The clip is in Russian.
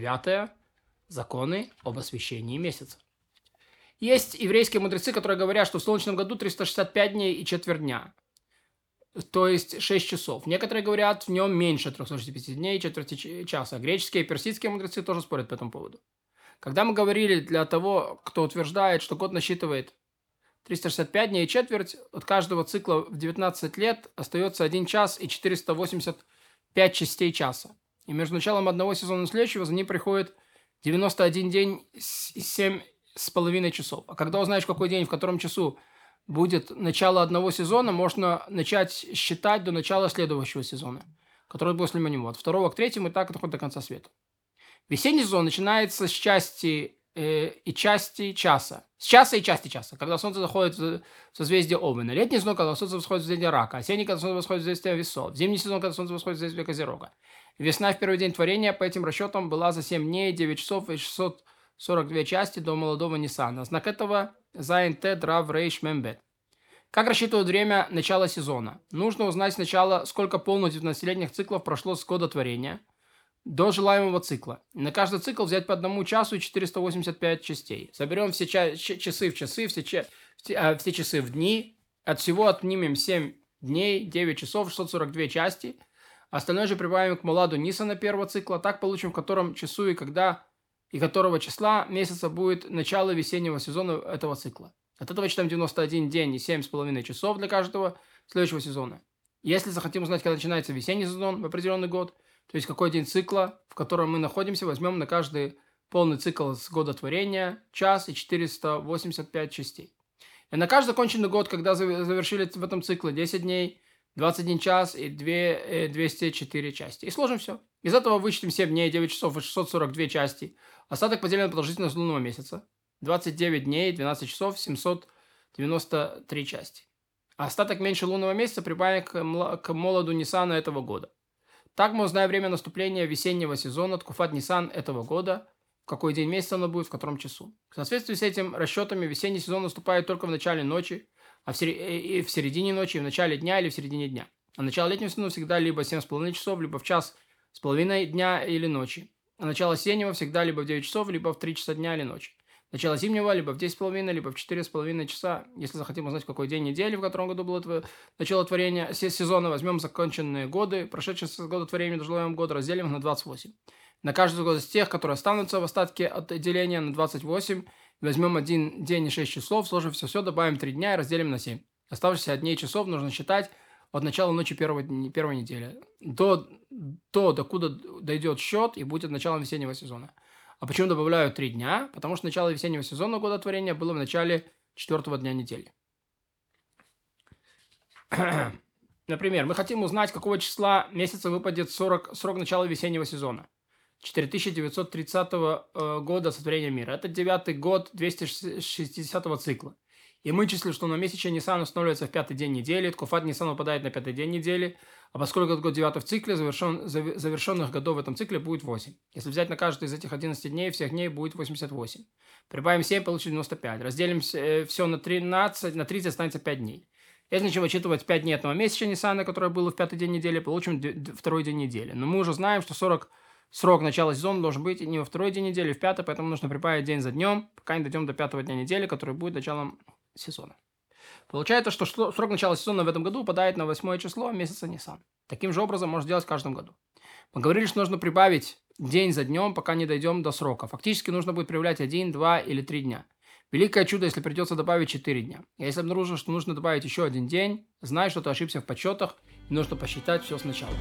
Девятое. Законы об освещении месяца. Есть еврейские мудрецы, которые говорят, что в солнечном году 365 дней и четверть дня. То есть 6 часов. Некоторые говорят, в нем меньше 365 дней и четверти часа. Греческие и персидские мудрецы тоже спорят по этому поводу. Когда мы говорили для того, кто утверждает, что год насчитывает 365 дней и четверть, от каждого цикла в 19 лет остается 1 час и 485 частей часа. И между началом одного сезона и следующего за ним приходит 91 день 7 с половиной часов. А когда узнаешь, какой день, в котором часу будет начало одного сезона, можно начать считать до начала следующего сезона, который после него. От второго к третьему и так доходит до конца света. Весенний сезон начинается с части и части часа. С часа и части часа, когда солнце заходит в созвездие Овена. Летний сезон, когда солнце восходит в созвездие Рака. Осенний, когда солнце восходит в созвездие Весов. Зимний сезон, когда солнце восходит в созвездие Козерога. Весна в первый день творения по этим расчетам была за 7 дней, 9 часов и 642 части до молодого Ниссана. Знак этого Зайн Т Драв Рейш Мембет. Как рассчитывают время начала сезона? Нужно узнать сначала, сколько полных 19-летних циклов прошло с года творения до желаемого цикла. на каждый цикл взять по одному часу и 485 частей. Соберем все ча- часы в часы, все, ча- все, все часы в дни. От всего отнимем 7 дней, 9 часов, 642 части – Остальное же прибавим к Муладу Нисана первого цикла, так получим, в котором часу и когда и которого числа месяца будет начало весеннего сезона этого цикла. От этого читаем 91 день и 7,5 часов для каждого следующего сезона. Если захотим узнать, когда начинается весенний сезон в определенный год, то есть какой день цикла, в котором мы находимся, возьмем на каждый полный цикл с года творения час и 485 частей. И на каждый законченный год, когда завершили в этом цикле 10 дней, 21 час и 2, 204 э, части. И сложим все. Из этого вычтем 7 дней, 9 часов и 642 части. Остаток поделен на продолжительность лунного месяца. 29 дней, 12 часов, 793 части. А остаток меньше лунного месяца прибавим к молоду Ниссана этого года. Так мы узнаем время наступления весеннего сезона, Ткуфат Нисан этого года, в какой день месяца оно будет, в котором часу. В соответствии с этим расчетами весенний сезон наступает только в начале ночи, а в, сер... Э, и в середине ночи, в начале дня или в середине дня. А начало летнего сезона всегда либо 7,5 часов, либо в час с половиной дня или ночи. А начало осеннего всегда либо в 9 часов, либо в 3 часа дня или ночи. Начало зимнего либо в 10,5, либо в 4,5 часа. Если захотим узнать, какой день недели, в котором году было это начало творения сезона, возьмем законченные годы, прошедшие с года творения желаемого года, разделим их на 28. На каждый год из тех, которые останутся в остатке от деления на 28, Возьмем один день и 6 часов, сложим все-все, добавим 3 дня и разделим на 7. Оставшиеся дней и часов нужно считать от начала ночи первого, первой недели. До, до, докуда дойдет счет и будет началом весеннего сезона. А почему добавляю 3 дня? Потому что начало весеннего сезона года творения было в начале четвертого дня недели. Например, мы хотим узнать, какого числа месяца выпадет 40, срок начала весеннего сезона. 4930 э, года сотворения мира. Это девятый год 260 цикла. И мы числим, что на месяче Нисан устанавливается в пятый день недели, Ткуфат Нисан выпадает на пятый день недели, а поскольку год девятый в цикле, завершен, завершенных годов в этом цикле будет 8. Если взять на каждый из этих 11 дней, всех дней будет 88. Прибавим 7, получим 95. Разделим э, все на 13, на 30 останется 5 дней. Если начнем вычитывать 5 дней этого месяца Ниссана, которое было в пятый день недели, получим второй день недели. Но мы уже знаем, что 40 Срок начала сезона должен быть не во второй день недели, а в пятый, поэтому нужно прибавить день за днем, пока не дойдем до пятого дня недели, который будет началом сезона. Получается, что срок начала сезона в этом году упадает на восьмое число месяца Нисан. Таким же образом можно сделать в каждом году. Мы говорили, что нужно прибавить день за днем, пока не дойдем до срока. Фактически нужно будет проявлять один, два или три дня. Великое чудо, если придется добавить 4 дня. А если обнаружишь, что нужно добавить еще один день, знай, что ты ошибся в подсчетах и нужно посчитать все сначала.